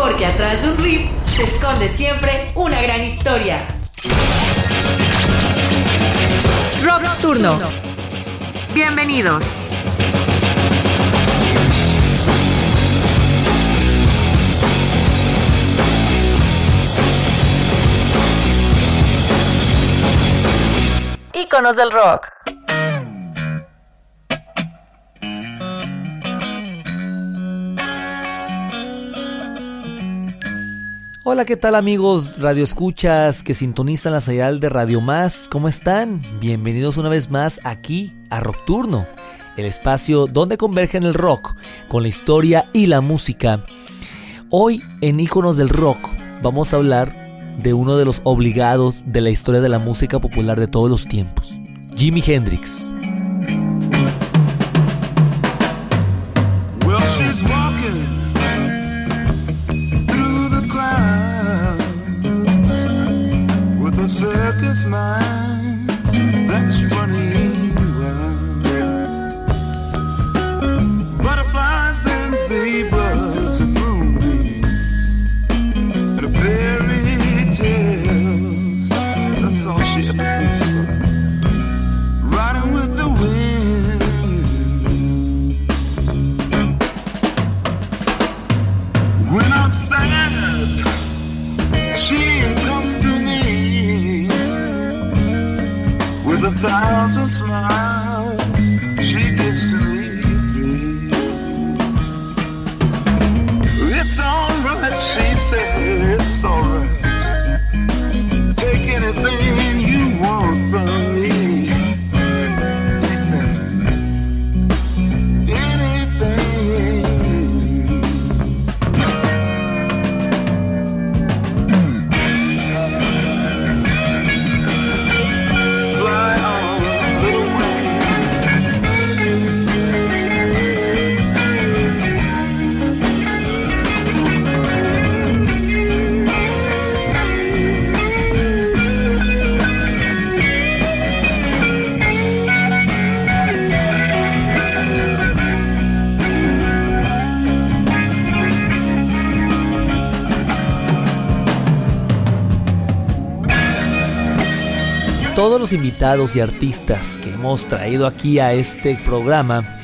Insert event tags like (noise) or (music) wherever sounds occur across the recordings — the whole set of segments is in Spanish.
Porque atrás de un riff se esconde siempre una gran historia. Rock Turno. Bienvenidos. Íconos del rock. Hola, ¿qué tal amigos Radio Escuchas que sintonizan la señal de Radio Más? ¿Cómo están? Bienvenidos una vez más aquí a Rock Turno, el espacio donde convergen el rock con la historia y la música. Hoy en Íconos del Rock vamos a hablar de uno de los obligados de la historia de la música popular de todos los tiempos, Jimi Hendrix. Todos los invitados y artistas que hemos traído aquí a este programa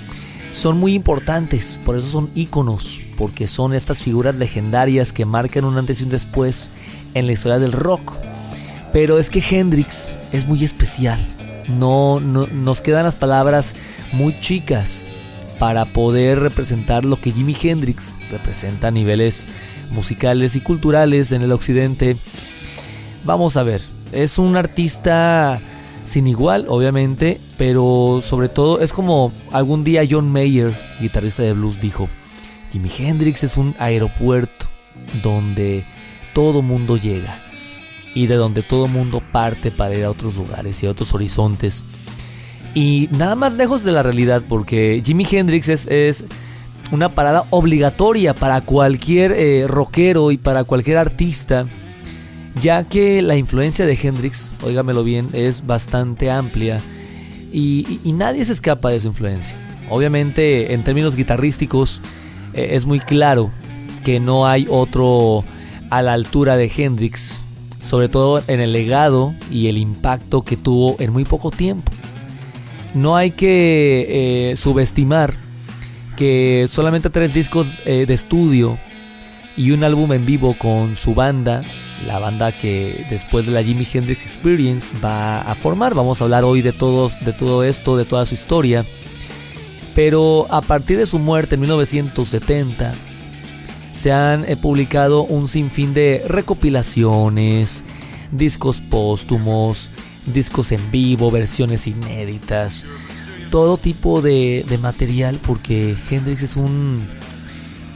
son muy importantes, por eso son íconos, porque son estas figuras legendarias que marcan un antes y un después en la historia del rock. Pero es que Hendrix es muy especial. No, no nos quedan las palabras muy chicas para poder representar lo que Jimi Hendrix representa a niveles musicales y culturales en el occidente. Vamos a ver, es un artista sin igual, obviamente, pero sobre todo es como algún día John Mayer, guitarrista de blues, dijo, Jimi Hendrix es un aeropuerto donde todo mundo llega y de donde todo mundo parte para ir a otros lugares y a otros horizontes. Y nada más lejos de la realidad, porque Jimi Hendrix es, una parada obligatoria para cualquier eh, rockero y para cualquier artista ya que la influencia de Hendrix, óigamelo bien, es bastante amplia y, nadie se escapa de su influencia. Obviamente, en términos guitarrísticos, eh, es muy claro que no hay otro a la altura de Hendrix, sobre todo en el legado y el impacto que tuvo en muy poco tiempo. No hay que eh, subestimar que solamente tres discos eh, de estudio y un álbum en vivo con su banda la banda que después de la Jimi Hendrix Experience va a formar. Vamos a hablar hoy de, todos, de todo esto, de toda su historia. Pero a partir de su muerte en 1970, se han eh, publicado un sinfín de recopilaciones, discos póstumos, discos en vivo, versiones inéditas, todo tipo de, de material porque Hendrix es un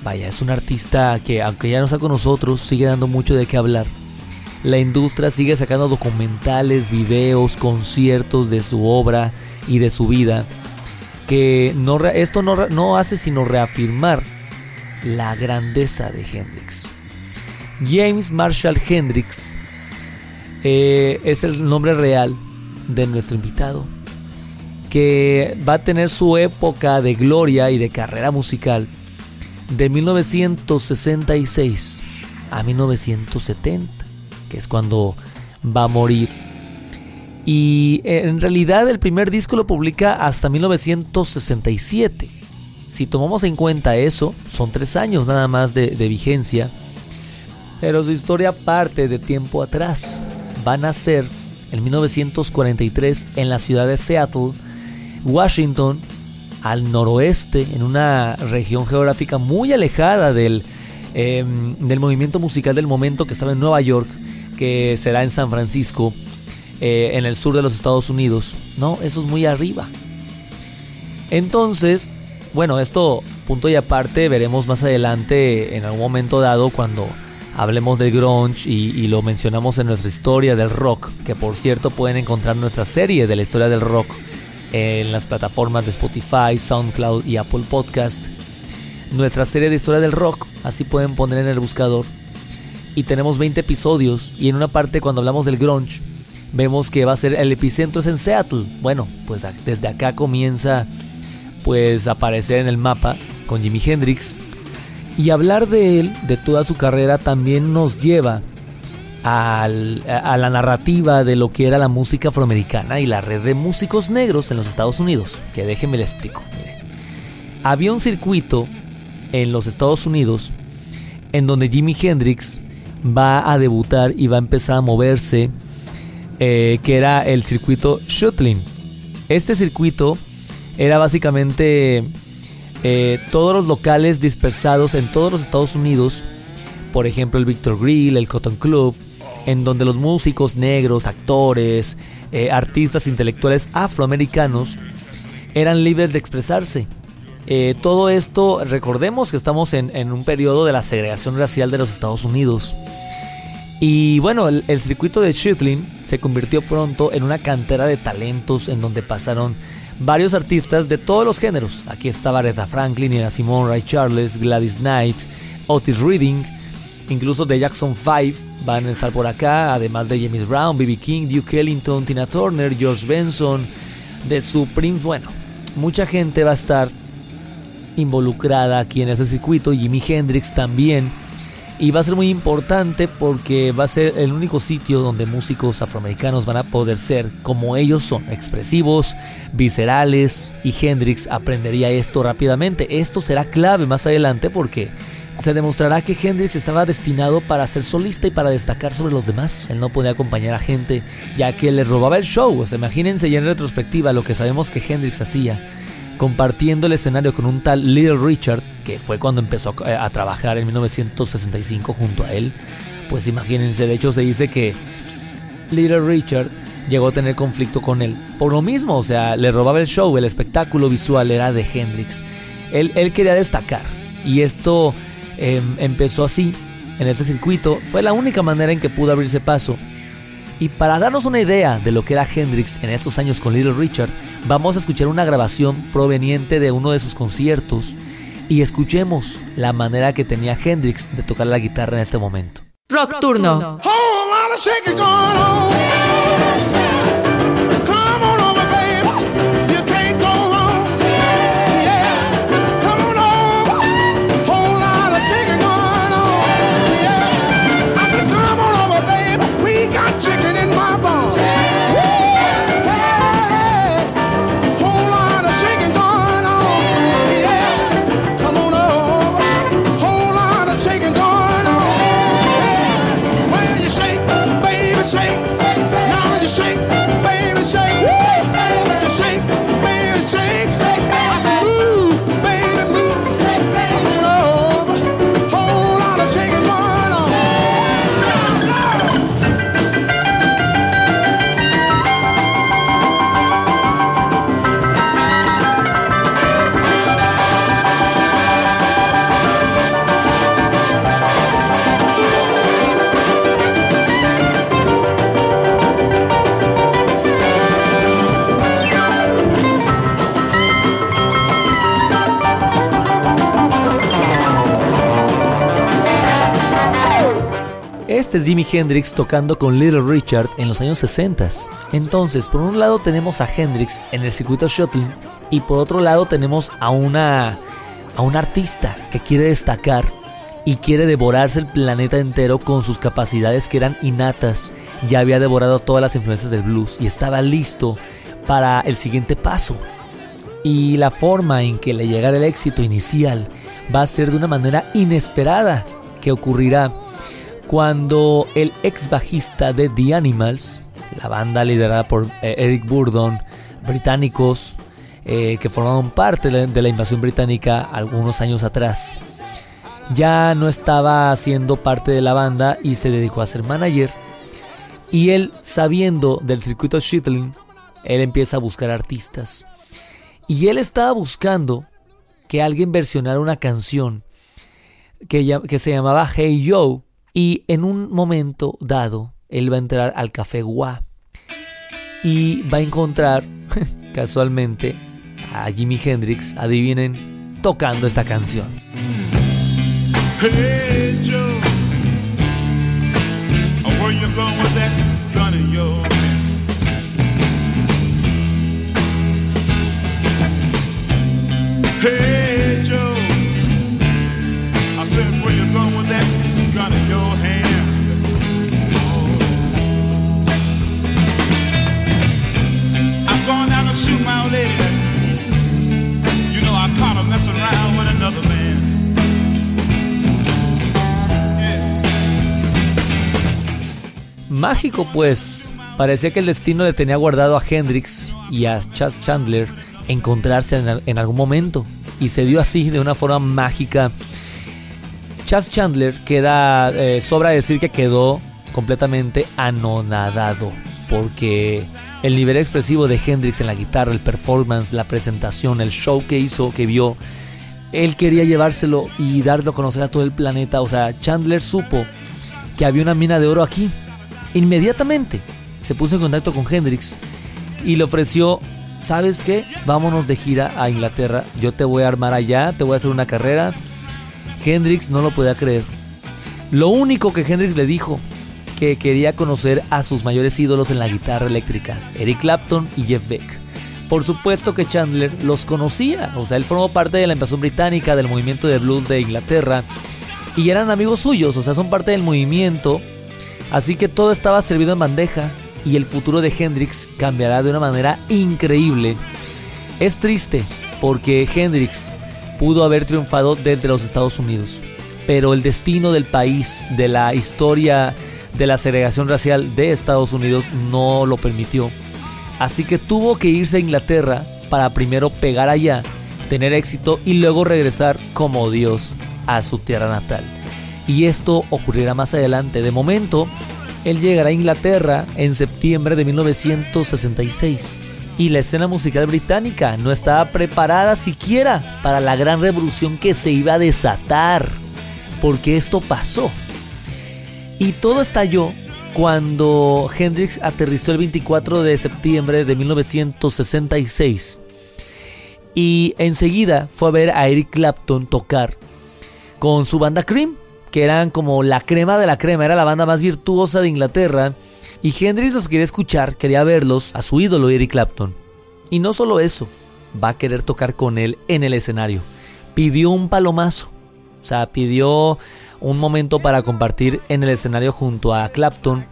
Vaya, es un artista que aunque ya no está con nosotros, sigue dando mucho de qué hablar. La industria sigue sacando documentales, videos, conciertos de su obra y de su vida. Que no, esto no, no hace sino reafirmar la grandeza de Hendrix. James Marshall Hendrix eh, es el nombre real de nuestro invitado, que va a tener su época de gloria y de carrera musical de 1966 a 1970, que es cuando va a morir. Y eh, en realidad el primer disco lo publica hasta 1967. Si tomamos en cuenta eso, son tres años nada más de, de vigencia. Pero su historia parte de tiempo atrás. Va a nacer en 1943 en la ciudad de Seattle, Washington, al noroeste, en una región geográfica muy alejada del, em, del movimiento musical del momento que estaba en Nueva York, que será en San Francisco, eh, en el sur de los Estados Unidos. No, eso es muy arriba. Entonces, bueno, esto punto y aparte veremos más adelante en algún momento dado cuando hablemos del grunge y, y, lo mencionamos en nuestra historia del rock, que por cierto pueden encontrar nuestra serie de la historia del rock en las plataformas de Spotify, SoundCloud y Apple Podcast. Nuestra serie de historia del rock, así pueden poner en el buscador. Y tenemos 20 episodios y en una parte cuando hablamos del grunge, vemos que va a ser el epicentro es en Seattle. Bueno, pues desde acá comienza pues a aparecer en el mapa con Jimi Hendrix. Y hablar de él, de toda su carrera, también nos lleva a la narrativa de lo que era la música afroamericana y la red de músicos negros en los Estados Unidos. Que déjenme le explico. Había un circuito en los Estados Unidos en donde Jimi Hendrix va a debutar y va a empezar a moverse, eh, que era el circuito Shuttling. Este circuito era básicamente eh, todos los locales dispersados en todos los Estados Unidos, por ejemplo el Victor Grill, el Cotton Club, en donde los músicos negros, actores, eh, artistas intelectuales afroamericanos eran libres de expresarse. Eh, todo esto, recordemos que estamos en, un periodo de la segregación racial de los Estados Unidos. Y bueno, el, circuito de Shuttling se convirtió pronto en una cantera de talentos en donde pasaron varios artistas de todos los géneros. Aquí estaba Aretha Franklin, Nina Simone, Ray Charles, Gladys Knight, Otis Reading, incluso de Jackson 5 van a estar por acá, además de James Brown, B.B. King, Duke Ellington, Tina Turner, George Benson, The Supremes. Bueno, mucha gente va a estar involucrada aquí en este circuito. Jimi Hendrix también. Y va a ser muy importante porque va a ser el único sitio donde músicos afroamericanos van a poder ser como ellos son, expresivos, viscerales. Y Hendrix aprendería esto rápidamente. Esto será clave más adelante porque se demostrará que Hendrix estaba destinado para ser solista y para destacar sobre los demás. Él no podía acompañar a gente ya que le robaba el show. O sea, imagínense ya en retrospectiva lo que sabemos que Hendrix hacía, compartiendo el escenario con un tal Little Richard, que fue cuando empezó a, trabajar en 1965 junto a él. Pues imagínense, de hecho se dice que Little Richard llegó a tener conflicto con él. Por lo mismo, o sea, le robaba el show, el espectáculo visual era de Hendrix. Él, él quería destacar. Y esto Em, empezó así, en este circuito, fue la única manera en que pudo abrirse paso. Y para darnos una idea de lo que era Hendrix en estos años con Little Richard, vamos a escuchar una grabación proveniente de uno de sus conciertos y escuchemos la manera que tenía Hendrix de tocar la guitarra en este momento. Rock Turno. Este es Jimi Hendrix tocando con Little Richard en los años 60. Entonces, por un lado tenemos a Hendrix en el circuito shuttle y por otro lado tenemos a una a un artista que quiere destacar y quiere devorarse el planeta entero con sus capacidades que eran innatas. Ya había devorado todas las influencias del blues y estaba listo para el siguiente paso. Y la forma en que le llegara el éxito inicial va a ser de una manera inesperada que ocurrirá cuando el ex bajista de The Animals, la banda liderada por eh, Eric Burdon, británicos eh, que formaron parte de la invasión británica algunos años atrás, ya no estaba siendo parte de la banda y se dedicó a ser manager. Y él, sabiendo del circuito Shitling, él empieza a buscar artistas. Y él estaba buscando que alguien versionara una canción que, que se llamaba Hey Yo y en un momento dado, él va a entrar al café Gua y va a encontrar (laughs) casualmente a Jimi Hendrix, adivinen, tocando esta canción. Hey Mágico pues, parecía que el destino le tenía guardado a Hendrix y a Chas Chandler encontrarse en, algún momento. Y se dio así de una forma mágica Chas Chandler queda, eh, sobra decir que quedó completamente anonadado porque el nivel expresivo de Hendrix en la guitarra, el performance, la presentación, el show que hizo, que vio, él quería llevárselo y darlo a conocer a todo el planeta. O sea, Chandler supo que había una mina de oro aquí. Inmediatamente se puso en contacto con Hendrix y le ofreció, ¿sabes qué? Vámonos de gira a Inglaterra. Yo te voy a armar allá, te voy a hacer una carrera Hendrix no lo podía creer. Lo único que Hendrix le dijo, que quería conocer a sus mayores ídolos en la guitarra eléctrica, Eric Clapton y Jeff Beck. Por supuesto que Chandler los conocía, o sea, él formó parte de la invasión británica, del movimiento de blues de Inglaterra, y eran amigos suyos, o sea, son parte del movimiento, así que todo estaba servido en bandeja, y el futuro de Hendrix cambiará de una manera increíble. Es triste, porque Hendrix pudo haber triunfado desde los Estados Unidos. Pero el destino del país, de la historia de la segregación racial de Estados Unidos no lo permitió. Así que tuvo que irse a Inglaterra para primero pegar allá, tener éxito y luego regresar como Dios a su tierra natal. Y esto ocurrirá más adelante. De momento, él llegará a Inglaterra en septiembre de 1966 y la escena musical británica no estaba preparada siquiera para la gran revolución que se iba a desatar, porque esto pasó. Y todo estalló cuando Hendrix aterrizó el 24 de septiembre de 1966 y enseguida fue a ver a Eric Clapton tocar con su banda Cream, que eran como la crema de la crema, era la banda más virtuosa de Inglaterra y Hendrix los quería escuchar, quería verlos, a su ídolo Eric Clapton. Y no solo eso, va a querer tocar con él en el escenario. Pidió un palomazo, o sea, pidió un momento para compartir en el escenario junto a Clapton.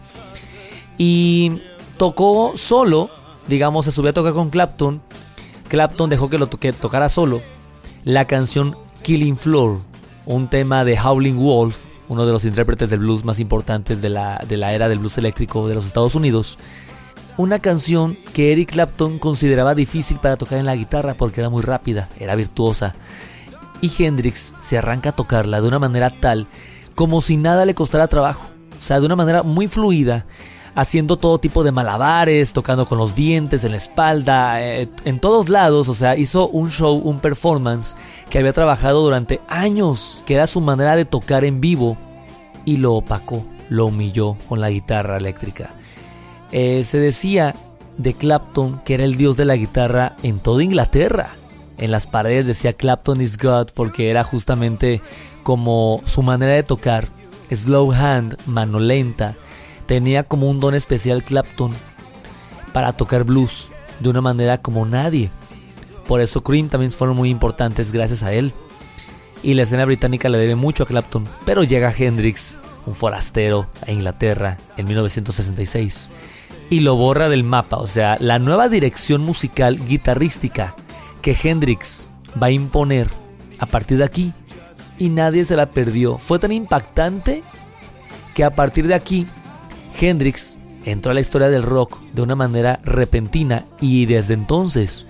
Y tocó solo, digamos, se subió a tocar con Clapton. Clapton dejó que lo tocara solo la canción Killing Floor, un tema de Howling Wolf uno de los intérpretes del blues más importantes de la, de la era del blues eléctrico de los Estados Unidos, una canción que Eric Clapton consideraba difícil para tocar en la guitarra porque era muy rápida, era virtuosa. Y Hendrix se arranca a tocarla de una manera tal como si nada le costara trabajo, o sea, de una manera muy fluida, haciendo todo tipo de malabares, tocando con los dientes en la espalda, eh, en todos lados, o sea, hizo un show, un performance que había trabajado durante años, que era su manera de tocar en vivo, y lo opacó, lo humilló con la guitarra eléctrica. Eh, se decía de Clapton que era el dios de la guitarra en toda Inglaterra. En las paredes decía Clapton is God porque era justamente como su manera de tocar slow hand, mano lenta, tenía como un don especial Clapton para tocar blues de una manera como nadie. Por eso Cream también fueron muy importantes gracias a él. Y la escena británica le debe mucho a Clapton, pero llega Hendrix, un forastero, a Inglaterra en 1966 y lo borra del mapa. O sea, la nueva dirección musical guitarrística que Hendrix va a imponer a partir de aquí y nadie se la perdió. Fue tan impactante que a partir de aquí Hendrix entró a la historia del rock de una manera repentina y desde entonces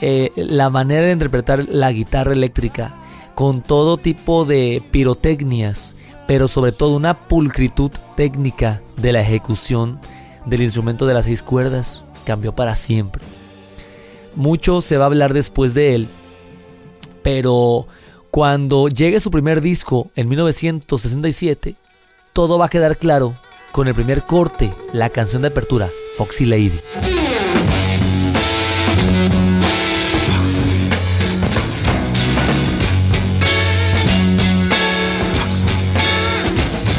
eh, la manera de interpretar la guitarra eléctrica con todo tipo de pirotecnias, pero sobre todo una pulcritud técnica de la ejecución del instrumento de las seis cuerdas cambió para siempre. Mucho se va a hablar después de él, pero cuando llegue su primer disco en 1967, todo va a quedar claro con el primer corte, la canción de apertura, Foxy Lady.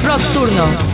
Rock Turno.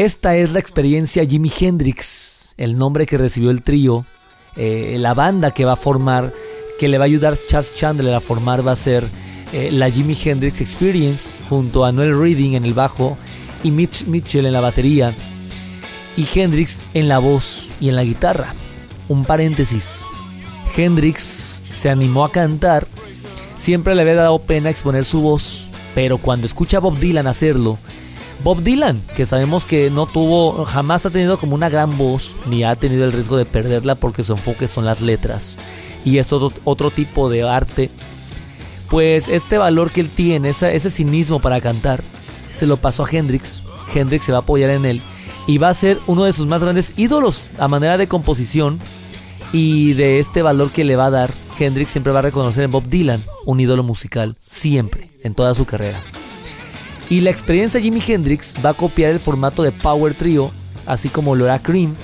Esta es la experiencia Jimi Hendrix, el nombre que recibió el trío, eh, la banda que va a formar, que le va a ayudar Chas Chandler a formar va a ser eh, la Jimi Hendrix Experience junto a Noel Reading en el bajo y Mitch Mitchell en la batería y Hendrix en la voz y en la guitarra. Un paréntesis. Hendrix se animó a cantar, siempre le había dado pena exponer su voz, pero cuando escucha a Bob Dylan hacerlo, Bob Dylan, que sabemos que no tuvo, jamás ha tenido como una gran voz, ni ha tenido el riesgo de perderla porque su enfoque son las letras. Y es otro, tipo de arte. Pues este valor que él tiene, ese, ese cinismo para cantar, se lo pasó a Hendrix. Hendrix se va a apoyar en él y va a ser uno de sus más grandes ídolos a manera de composición y de este valor que le va a dar. Hendrix siempre va a reconocer en Bob Dylan un ídolo musical, siempre, en toda su carrera. Y la experiencia Jimi Hendrix va a copiar el formato de Power Trio, así como lo era Cream.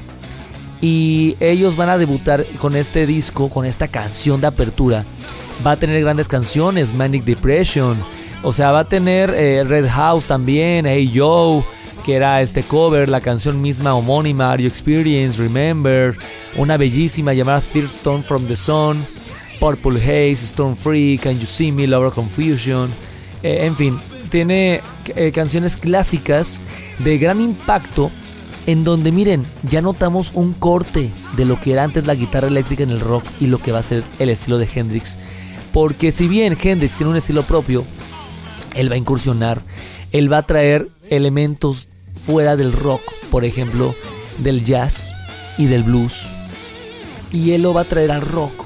Y ellos van a debutar con este disco, con esta canción de apertura. Va a tener grandes canciones, Manic Depression. O sea, va a tener eh, Red House también, Hey Yo, que era este cover, la canción misma homónima, Are You Experience, Remember, una bellísima llamada Third Stone from the Sun, Purple Haze, Storm Free, Can You See Me, Lover Confusion. Eh, en fin, tiene eh, canciones clásicas de gran impacto en donde miren, ya notamos un corte de lo que era antes la guitarra eléctrica en el rock y lo que va a ser el estilo de Hendrix. Porque si bien Hendrix tiene un estilo propio, él va a incursionar, él va a traer elementos fuera del rock, por ejemplo, del jazz y del blues. Y él lo va a traer al rock,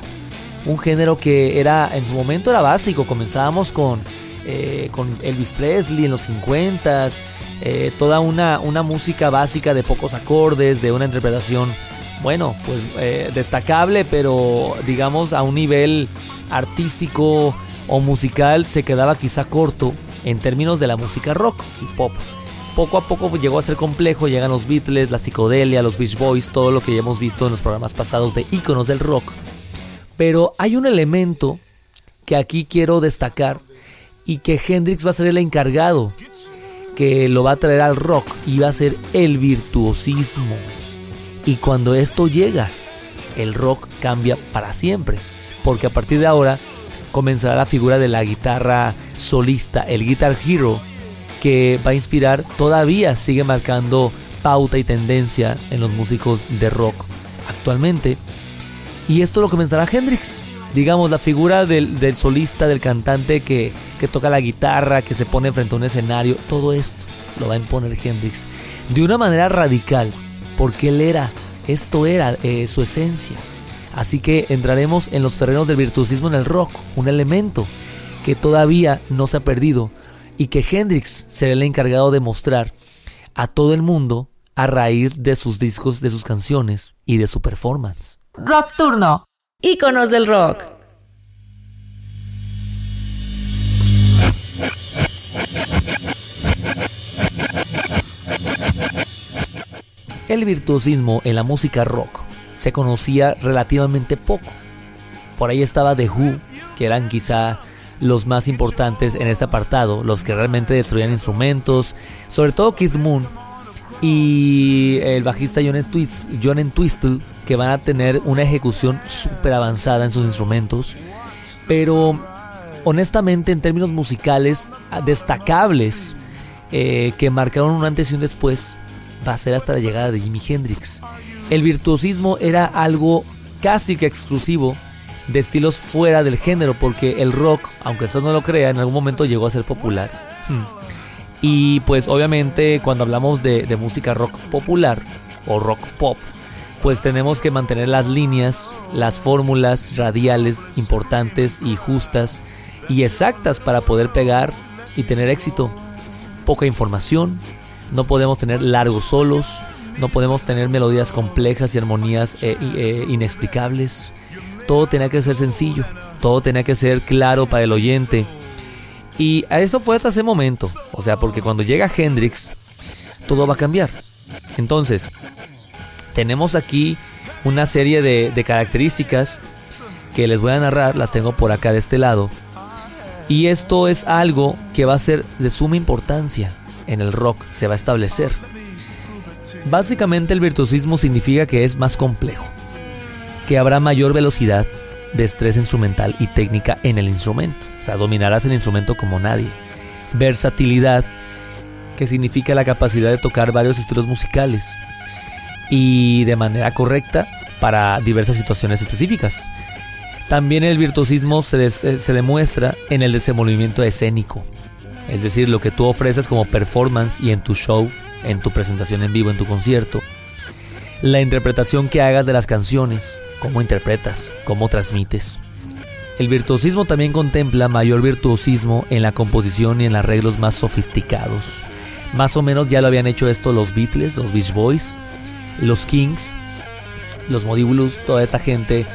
un género que era en su momento era básico. Comenzábamos con, eh, con Elvis Presley en los 50s, eh, toda una, una música básica de pocos acordes, de una interpretación bueno, pues eh, destacable, pero digamos a un nivel artístico o musical se quedaba quizá corto en términos de la música rock y pop. Poco a poco llegó a ser complejo, llegan los Beatles, la psicodelia, los Beach Boys, todo lo que ya hemos visto en los programas pasados de íconos del rock. Pero hay un elemento que aquí quiero destacar y que Hendrix va a ser el encargado que lo va a traer al rock y va a ser el virtuosismo. Y cuando esto llega, el rock cambia para siempre, porque a partir de ahora comenzará la figura de la guitarra solista, el Guitar Hero, que va a inspirar, todavía sigue marcando pauta y tendencia en los músicos de rock actualmente. Y esto lo comenzará Hendrix, digamos, la figura del, solista, del cantante que, que, toca la guitarra, que se pone frente a un escenario, todo esto lo va a imponer Hendrix de una manera radical, porque él era, esto era eh, su esencia. Así que entraremos en los terrenos del virtuosismo en el rock, un elemento que todavía no se ha perdido y que Hendrix será el encargado de mostrar a todo el mundo a raíz de sus discos, de sus canciones y de su performance. Rock Turno, íconos del rock. El virtuosismo en la música rock se conocía relativamente poco. Por ahí estaba The Who, que eran quizá los más importantes en este apartado, los que realmente destruían instrumentos, sobre todo Keith Moon y el bajista John, Entwistle, que van a tener una ejecución súper avanzada en sus instrumentos, pero honestamente en términos musicales destacables eh, que marcaron un antes y un después, va a ser hasta la llegada de Jimi Hendrix. El virtuosismo era algo casi que exclusivo de estilos fuera del género, porque el rock, aunque usted no lo crea, en algún momento llegó a ser popular. Hmm. Y pues obviamente cuando hablamos de música rock popular o rock pop, pues tenemos que mantener las líneas, las fórmulas radiales importantes y justas y exactas para poder pegar y tener éxito. Poca información, no podemos tener largos solos, no podemos tener melodías complejas y armonías eh, eh, inexplicables. Todo tenía que ser sencillo, todo tenía que ser claro para el oyente. Y a eso fue hasta ese momento. O sea, porque cuando llega Hendrix, todo va a cambiar. Entonces, tenemos aquí una serie de, de características que les voy a narrar, las tengo por acá de este lado. Y esto es algo que va a ser de suma importancia en el rock se va a establecer. Básicamente el virtuosismo significa que es más complejo, que habrá mayor velocidad, destreza instrumental y técnica en el instrumento, o sea, dominarás el instrumento como nadie. Versatilidad, que significa la capacidad de tocar varios estilos musicales y de manera correcta para diversas situaciones específicas. También el virtuosismo se, se demuestra en el desenvolvimiento escénico, es decir, lo que tú ofreces como performance y en tu show, en tu presentación en vivo, en tu concierto. La interpretación que hagas de las canciones, cómo interpretas, cómo transmites. El virtuosismo también contempla mayor virtuosismo en la composición y en arreglos más sofisticados. Más o menos ya lo habían hecho esto los Beatles, los Beach Boys, los Kings, los Modibulus, toda esta gente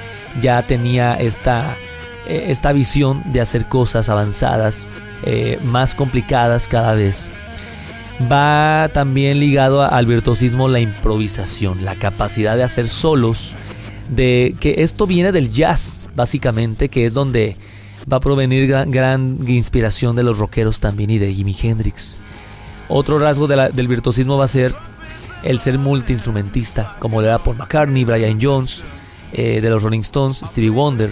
ya tenía esta, eh, esta visión de hacer cosas avanzadas eh, más complicadas cada vez. Va también ligado al virtuosismo la improvisación, la capacidad de hacer solos, de que esto viene del jazz, básicamente, que es donde va a provenir gran, inspiración de los rockeros también y de Jimi Hendrix. Otro rasgo del virtuosismo va a ser el ser multiinstrumentista, como le da Paul McCartney, Brian Jones, eh, de los Rolling Stones, Stevie Wonder,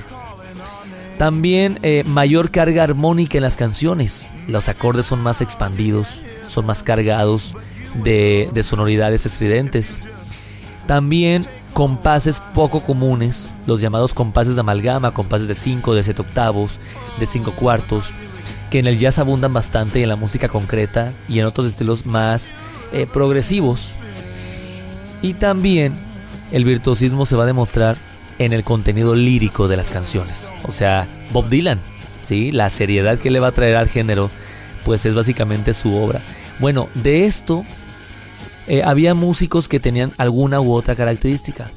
también eh, mayor carga armónica en las canciones. Los acordes son más expandidos, son más cargados de, sonoridades estridentes. También compases poco comunes, los llamados compases de amalgama, compases de 5, de 7 octavos, de 5 cuartos, que en el jazz abundan bastante y en la música concreta y en otros estilos más eh, progresivos. Y también el virtuosismo se va a demostrar en el contenido lírico de las canciones. O sea, Bob Dylan, ¿sí? la seriedad que le va a traer al género, pues es básicamente su obra. Bueno, de esto eh, había músicos que tenían alguna u otra característica,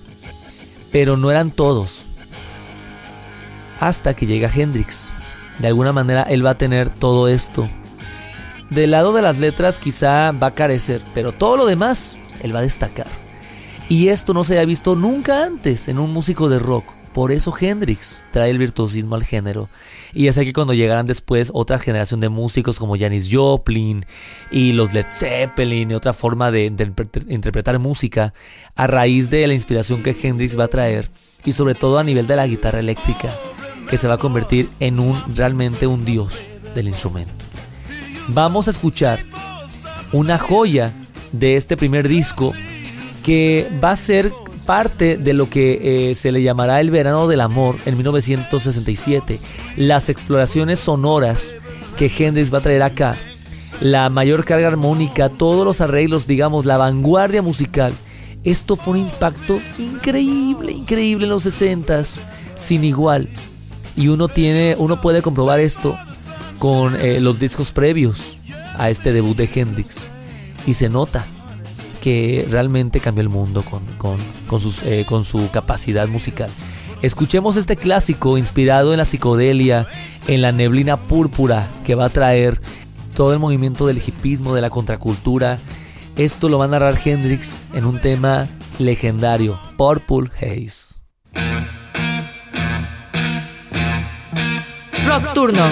pero no eran todos. Hasta que llega Hendrix. De alguna manera él va a tener todo esto. Del lado de las letras quizá va a carecer, pero todo lo demás él va a destacar. Y esto no se había visto nunca antes en un músico de rock. Por eso Hendrix trae el virtuosismo al género. Y es aquí cuando llegarán después otra generación de músicos como Janis Joplin y los Led Zeppelin y otra forma de, interpretar música a raíz de la inspiración que Hendrix va a traer y sobre todo a nivel de la guitarra eléctrica que se va a convertir en un realmente un dios del instrumento. Vamos a escuchar una joya de este primer disco que va a ser parte de lo que eh, se le llamará el verano del amor en 1967. Las exploraciones sonoras que Hendrix va a traer acá, la mayor carga armónica, todos los arreglos, digamos, la vanguardia musical. Esto fue un impacto increíble, increíble en los 60 sin igual. Y uno tiene, uno puede comprobar esto con eh, los discos previos a este debut de Hendrix. Y se nota que realmente cambió el mundo con, eh, con, su capacidad musical. Escuchemos este clásico inspirado en la psicodelia, en la neblina púrpura que va a traer todo el movimiento del hipismo, de la contracultura. Esto lo va a narrar Hendrix en un tema legendario, Purple Haze. Rock Turno.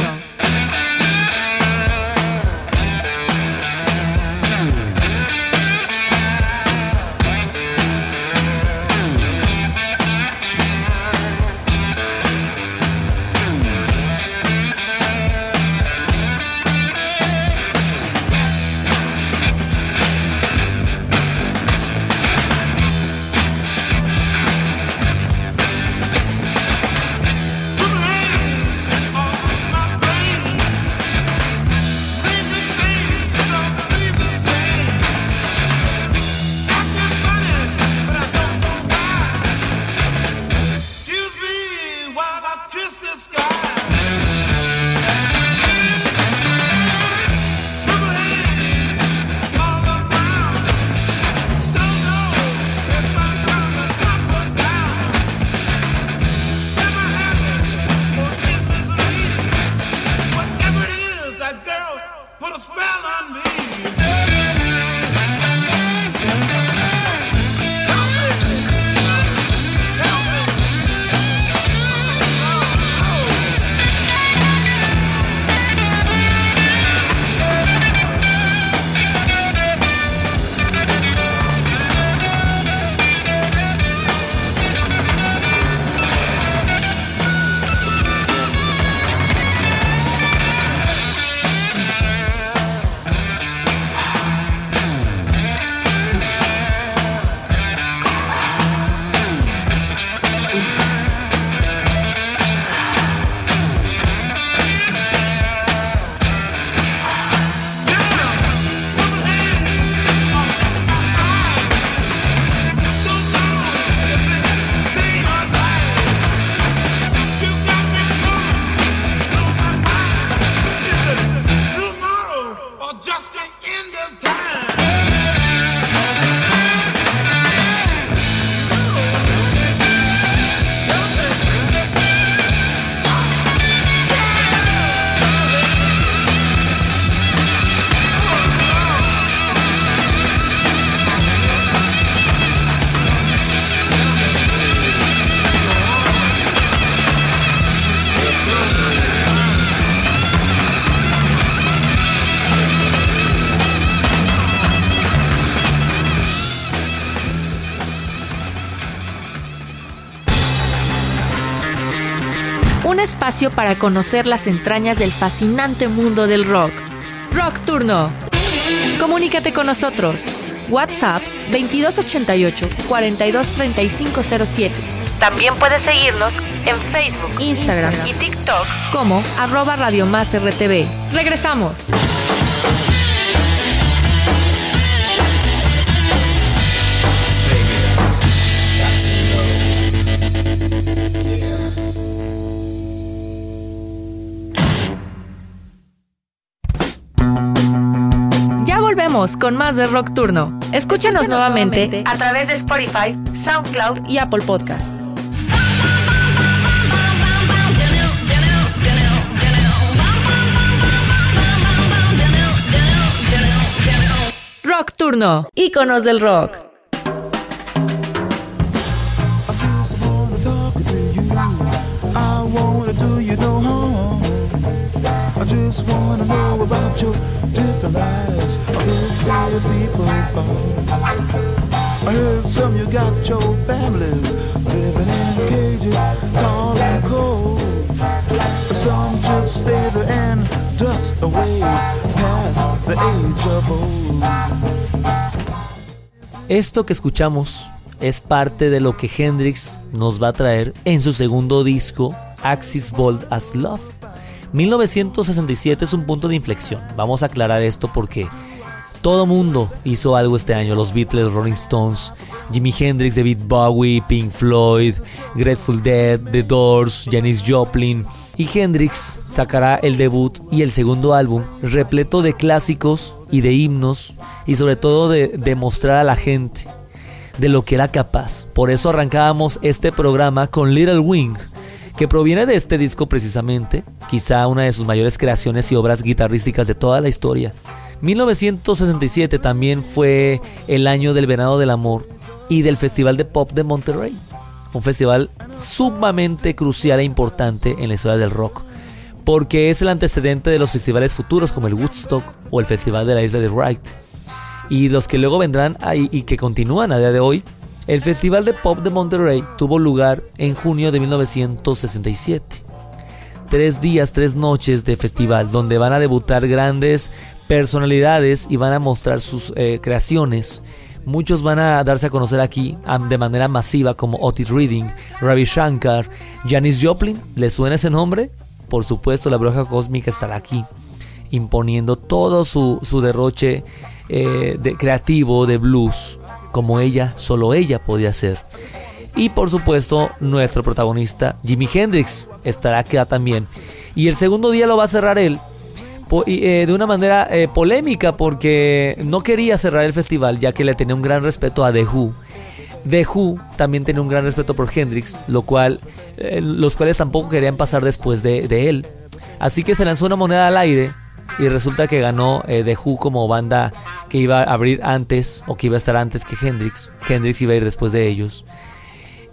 Espacio para conocer las entrañas del fascinante mundo del rock. Rock Turno. Comunícate con nosotros WhatsApp 2288 423507. También puedes seguirnos en Facebook, Instagram y TikTok como arroba Radio Más RTV. Regresamos. Con más de Rock Turno. Escúchanos nuevamente a través de Spotify, SoundCloud y Apple Podcast. Rock Turno, íconos del rock. Esto que escuchamos es parte de lo que Hendrix nos va a traer en su segundo disco, Axis Bold as Love. 1967 es un punto de inflexión. Vamos a aclarar esto porque todo mundo hizo algo este año. Los Beatles, Rolling Stones, Jimi Hendrix, David Bowie, Pink Floyd, Grateful Dead, The Doors, Janis Joplin. Y Hendrix sacará el debut y el segundo álbum repleto de clásicos y de himnos y sobre todo de demostrar a la gente de lo que era capaz. Por eso arrancábamos este programa con Little Wing, que proviene de este disco precisamente, quizá una de sus mayores creaciones y obras guitarrísticas de toda la historia. 1967 también fue el año del Venado del Amor y del Festival de Pop de Monterrey, un festival sumamente crucial e importante en la historia del rock, porque es el antecedente de los festivales futuros como el Woodstock o el Festival de la Isla de Wright, y los que luego vendrán ahí y que continúan a día de hoy. El Festival de Pop de Monterrey tuvo lugar en junio de 1967 tres días, tres noches de festival donde van a debutar grandes personalidades y van a mostrar sus eh, creaciones. Muchos van a darse a conocer aquí de manera masiva como Otis Reading, Ravi Shankar, Janis Joplin. ¿Le suena ese nombre? Por supuesto, la bruja cósmica estará aquí imponiendo todo su, derroche eh, de creativo de blues como ella, solo ella podía hacer. Y por supuesto, nuestro protagonista, Jimi Hendrix, estará aquí también. Y el segundo día lo va a cerrar él de una manera eh, polémica porque no quería cerrar el festival ya que le tenía un gran respeto a The Who. The Who también tenía un gran respeto por Hendrix, lo cual, eh, los cuales tampoco querían pasar después de, él. Así que se lanzó una moneda al aire y resulta que ganó The Who como banda que iba a abrir antes o que iba a estar antes que Hendrix. Hendrix iba a ir después de ellos.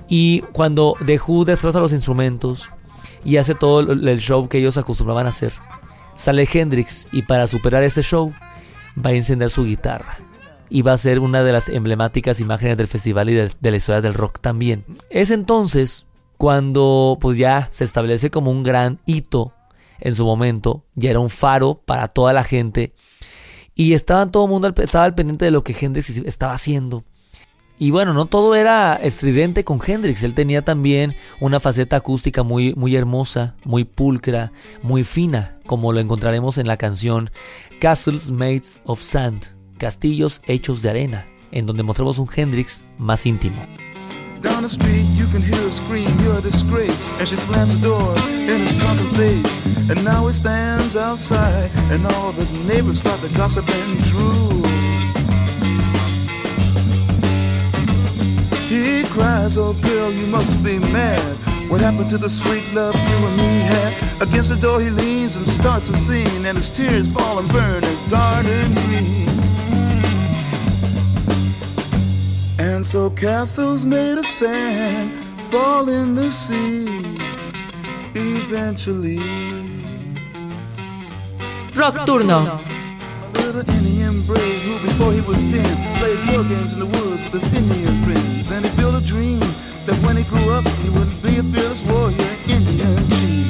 Y cuando The Who destroza los instrumentos y hace todo el show que ellos acostumbraban a hacer, Sale Hendrix y para superar este show va a encender su guitarra. Y va a ser una de las emblemáticas imágenes del festival y de, la historia del rock también. Es entonces cuando pues ya se establece como un gran hito en su momento. Ya era un faro para toda la gente. Y estaba todo el mundo estaba al pendiente de lo que Hendrix estaba haciendo. Y bueno, no todo era estridente con Hendrix, él tenía también una faceta acústica muy, muy hermosa, muy pulcra, muy fina, como lo encontraremos en la canción Castles Made of Sand, Castillos hechos de arena, en donde mostramos un Hendrix más íntimo. Down the street you can hear her scream, you're a disgrace. And she slams the door in his drunken face. And now he stands outside And all the neighbors start to gossip and drool He cries, oh girl, you must be mad. What happened to the sweet love you and me had? Against the door he leans and starts a scene, and his tears fall and burn a garden green. And so castles made of sand fall in the sea eventually. Rock Turno. Little Indian brave who before he was ten played war games in the woods with his Indian friends. And he built a dream that when he grew up he would be a fearless warrior, Indian chief.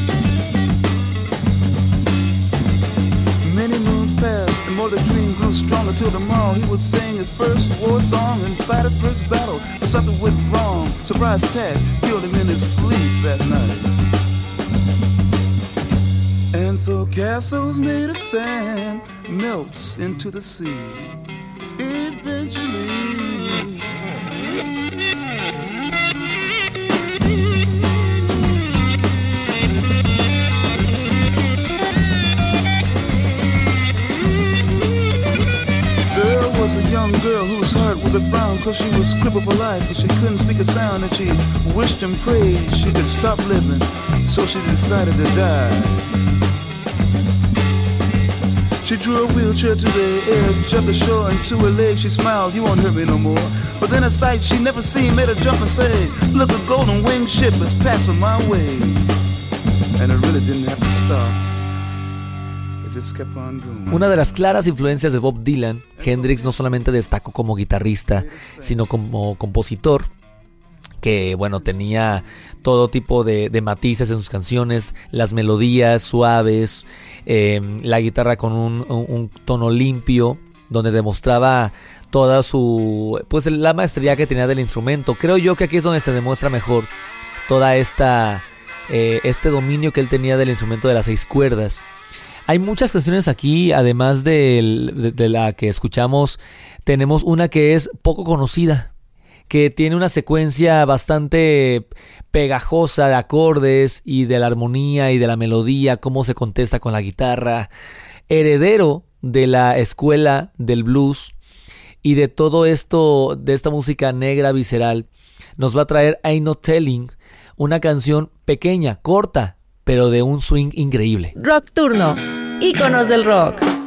Many moons passed and more the dream grew stronger till tomorrow he would sing his first war song and fight his first battle. But something went wrong. Surprise attack killed him in his sleep that night. So castles made of sand melts into the sea. Eventually. There was a young girl whose heart was a frown cause she was crippled for life and she couldn't speak a sound and she wished and prayed she could stop living so she decided to die she drew a wheelchair to the edge of the shore and to her legs she smiled you won't hurt me no more. But then a sight she never seen made her jump and say look a golden winged ship is passing my way. And it really didn't have to stop. Una de las claras influencias de Bob Dylan, Hendrix no solamente destacó como guitarrista, sino como compositor, que bueno, tenía todo tipo de, matices en sus canciones, las melodías suaves, em, la guitarra con un, tono limpio, donde demostraba toda su, pues la maestría que tenía del instrumento. Creo yo que aquí es donde se demuestra mejor toda esta, eh, este dominio que él tenía del instrumento de las seis cuerdas. Hay muchas canciones aquí, además de, la que escuchamos, tenemos una que es poco conocida, que tiene una secuencia bastante pegajosa de acordes y de la armonía y de la melodía, cómo se contesta con la guitarra, heredero de la escuela del blues y de todo esto, de esta música negra visceral, nos va a traer Ain't No Telling, una canción pequeña, corta, pero de un swing increíble. Rock Turno, íconos del rock.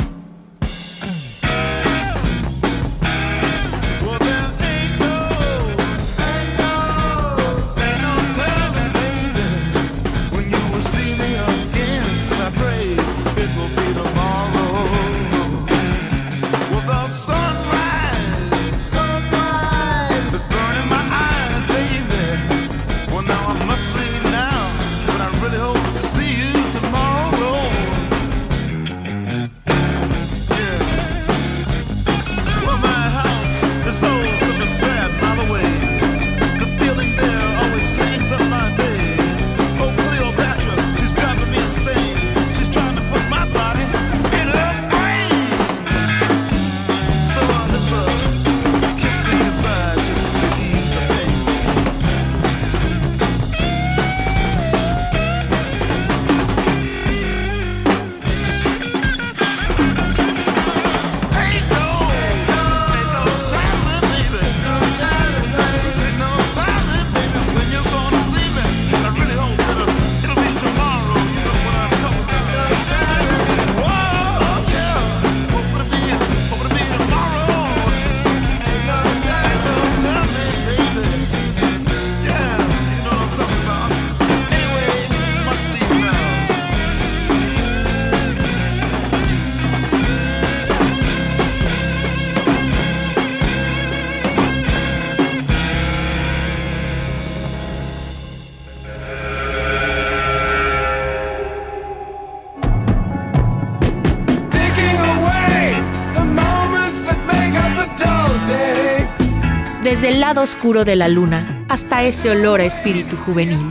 Desde el lado oscuro de la luna hasta ese olor a espíritu juvenil.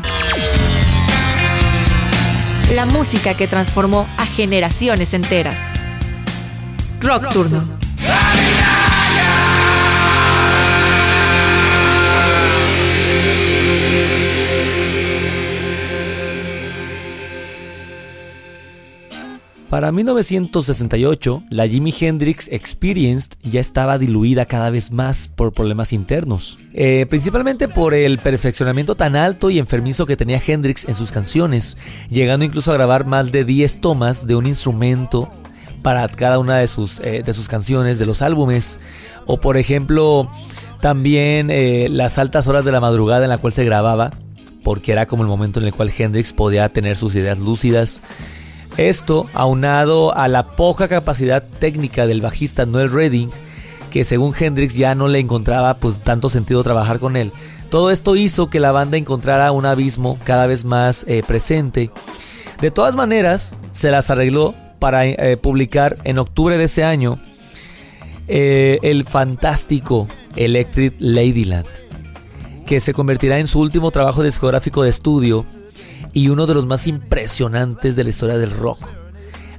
La música que transformó a generaciones enteras. Rock Turno. Para 1968, la Jimi Hendrix Experienced ya estaba diluida cada vez más por problemas internos, eh, principalmente por el perfeccionamiento tan alto y enfermizo que tenía Hendrix en sus canciones, llegando incluso a grabar más de 10 tomas de un instrumento para cada una de sus, eh, de sus canciones, de los álbumes, o por ejemplo también eh, las altas horas de la madrugada en la cual se grababa, porque era como el momento en el cual Hendrix podía tener sus ideas lúcidas esto aunado a la poca capacidad técnica del bajista Noel Redding, que según Hendrix ya no le encontraba pues tanto sentido trabajar con él. Todo esto hizo que la banda encontrara un abismo cada vez más eh, presente. De todas maneras, se las arregló para eh, publicar en octubre de ese año eh, el fantástico Electric Ladyland, que se convertirá en su último trabajo discográfico de estudio y uno de los más impresionantes de la historia del rock.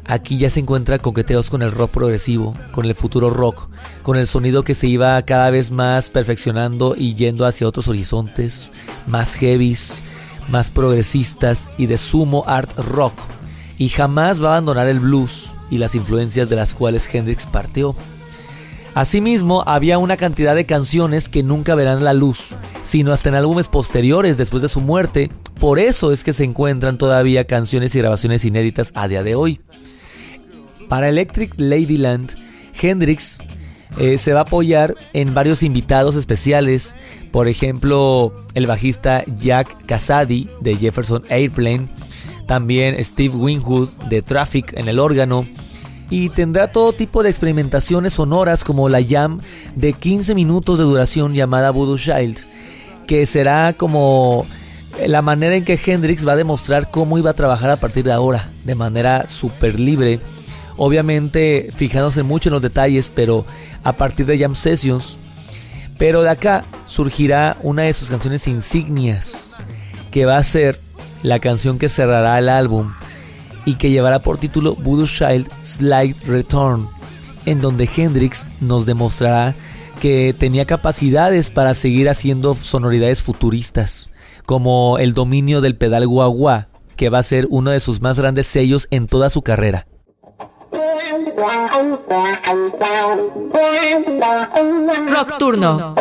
Aquí ya se encuentra coqueteos con el rock progresivo, con el futuro rock, con el sonido que se iba cada vez más perfeccionando y yendo hacia otros horizontes, más heavies, más progresistas y de sumo art rock. Y jamás va a abandonar el blues y las influencias de las cuales Hendrix partió. Asimismo, había una cantidad de canciones que nunca verán la luz, sino hasta en álbumes posteriores después de su muerte. Por eso es que se encuentran todavía canciones y grabaciones inéditas a día de hoy. Para Electric Ladyland, Hendrix eh, se va a apoyar en varios invitados especiales, por ejemplo, el bajista Jack Casady de Jefferson Airplane, también Steve Winwood de Traffic en el órgano, y tendrá todo tipo de experimentaciones sonoras como la jam de 15 minutos de duración llamada Voodoo Child, que será como la manera en que Hendrix va a demostrar cómo iba a trabajar a partir de ahora, de manera súper libre obviamente fijándose mucho en los detalles, pero a partir de Jam Sessions. Pero de acá surgirá una de sus canciones insignias, que va a ser la canción que cerrará el álbum y que llevará por título Voodoo Child Slide Return, en donde Hendrix nos demostrará que tenía capacidades para seguir haciendo sonoridades futuristas, como el dominio del pedal guagua, que va a ser uno de sus más grandes sellos en toda su carrera. Rock Turno.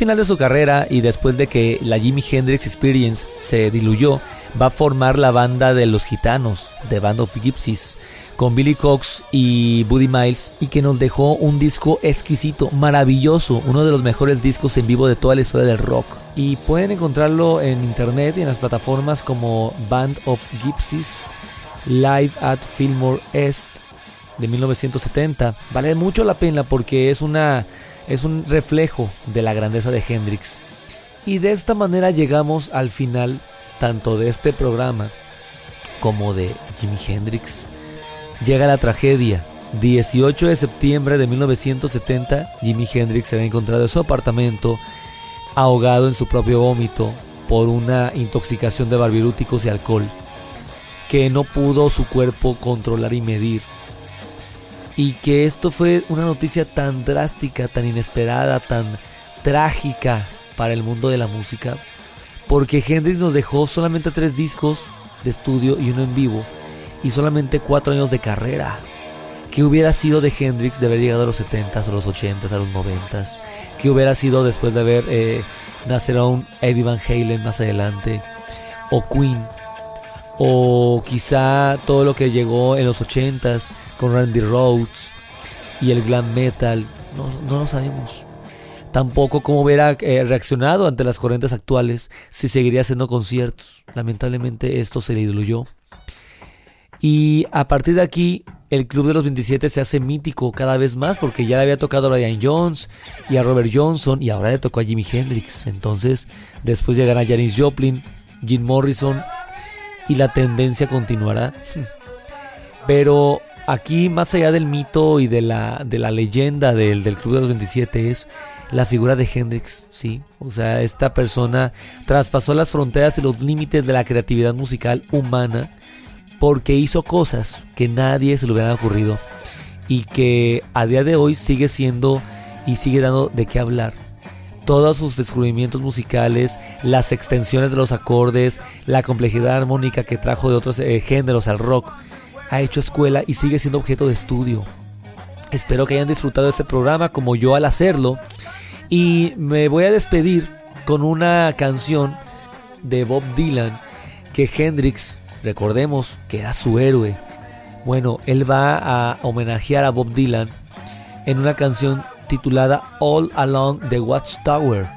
Final de su carrera y después de que la Jimi Hendrix Experience se diluyó, va a formar la banda de los gitanos, The Band of Gypsies, con Billy Cox y Buddy Miles, y que nos dejó un disco exquisito, maravilloso, uno de los mejores discos en vivo de toda la historia del rock. Y pueden encontrarlo en internet y en las plataformas como Band of Gypsies, Live at Fillmore East de 1970. Vale mucho la pena porque es una es un reflejo de la grandeza de Hendrix. Y de esta manera llegamos al final tanto de este programa como de Jimi Hendrix. Llega la tragedia. 18 de septiembre de 1970, Jimi Hendrix se había encontrado en su apartamento ahogado en su propio vómito por una intoxicación de barbirúticos y alcohol que no pudo su cuerpo controlar y medir. Y que esto fue una noticia tan drástica, tan inesperada, tan trágica para el mundo de la música, porque Hendrix nos dejó solamente tres discos de estudio y uno en vivo, y solamente cuatro años de carrera. ¿Qué hubiera sido de Hendrix de haber llegado a los 70s, a los 80s, a los 90s? ¿Qué hubiera sido después de haber eh, nacido un Eddie Van Halen más adelante? ¿O Queen? ¿O quizá todo lo que llegó en los 80s con Randy Rhodes y el glam metal? No, no lo sabemos. Tampoco cómo hubiera eh, reaccionado ante las corrientes actuales si seguiría haciendo conciertos. Lamentablemente esto se le diluyó. Y a partir de aquí, el Club de los 27 se hace mítico cada vez más porque ya le había tocado a Brian Jones y a Robert Johnson y ahora le tocó a Jimi Hendrix. Entonces, después llegará Janis Joplin, Jim Morrison y la tendencia continuará. Pero aquí, más allá del mito y de la, de la leyenda del, del Club de los 27, es la figura de Hendrix, ¿sí? O sea, esta persona traspasó las fronteras y los límites de la creatividad musical humana porque hizo cosas que nadie se le hubiera ocurrido y que a día de hoy sigue siendo y sigue dando de qué hablar. Todos sus descubrimientos musicales, las extensiones de los acordes, la complejidad armónica que trajo de otros eh, géneros al rock, ha hecho escuela y sigue siendo objeto de estudio. Espero que hayan disfrutado de este programa como yo al hacerlo. Y me voy a despedir con una canción de Bob Dylan que Hendrix Recordemos que era su héroe. Bueno, él va a homenajear a Bob Dylan en una canción titulada All Along the Watchtower.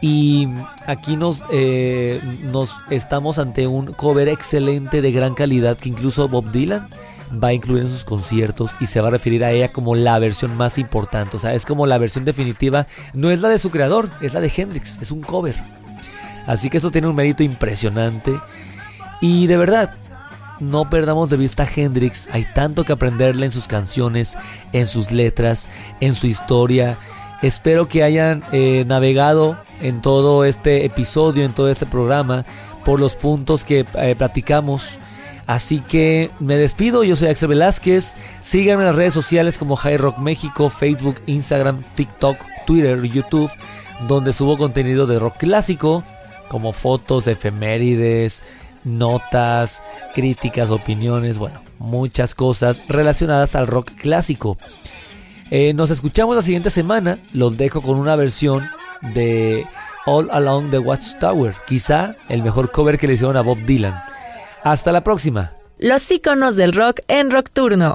Y aquí nos, eh, nos estamos ante un cover excelente de gran calidad que incluso Bob Dylan va a incluir en sus conciertos y se va a referir a ella como la versión más importante. O sea, es como la versión definitiva. No es la de su creador, es la de Hendrix, es un cover. Así que eso tiene un mérito impresionante. Y de verdad, no perdamos de vista a Hendrix, hay tanto que aprenderle en sus canciones, en sus letras, en su historia. Espero que hayan eh, navegado en todo este episodio, en todo este programa, por los puntos que eh, platicamos. Así que me despido, yo soy Axel Velázquez. Síganme en las redes sociales como High Rock México, Facebook, Instagram, TikTok, Twitter, YouTube, donde subo contenido de rock clásico, como fotos, efemérides, notas, críticas, opiniones, bueno, muchas cosas relacionadas al rock clásico. Eh, nos escuchamos la siguiente semana, los dejo con una versión de All Along the Watchtower, quizá el mejor cover que le hicieron a Bob Dylan. Hasta la próxima. Los iconos del rock en Rockturno.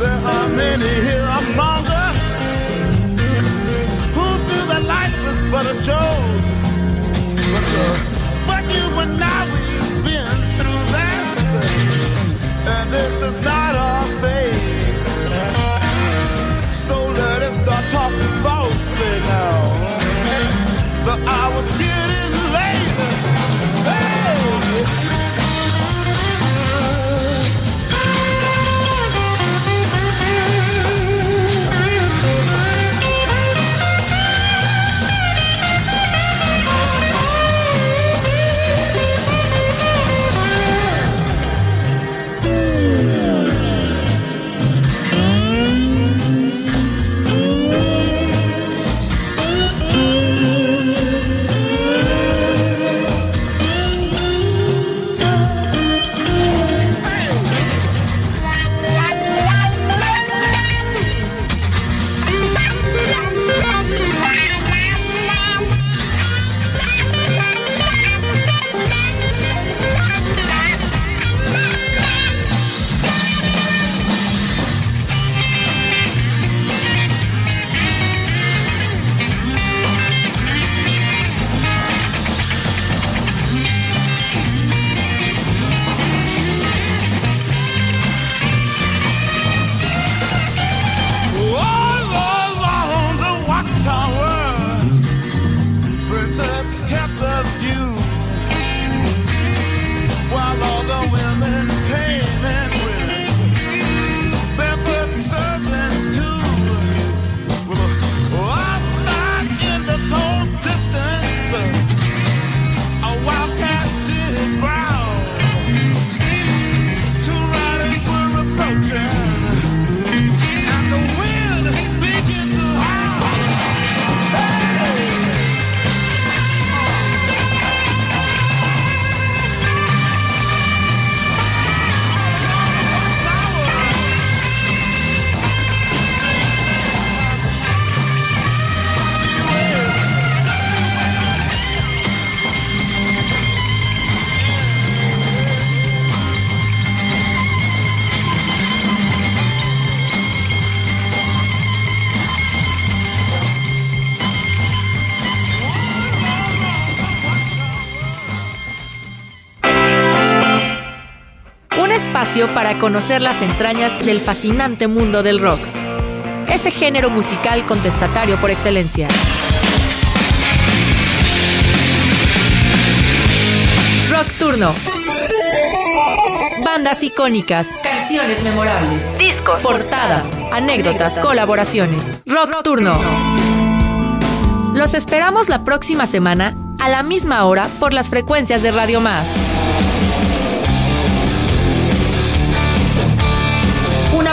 There are many here among us who feel that life is but a joke. But, uh, but you and I, we've been through that. And this is not espacio para conocer las entrañas del fascinante mundo del rock. Ese género musical contestatario por excelencia. Rock Turno. Bandas icónicas, canciones memorables, discos, portadas, anécdotas, colaboraciones. Rock Turno. Los esperamos la próxima semana a la misma hora por las frecuencias de Radio Más.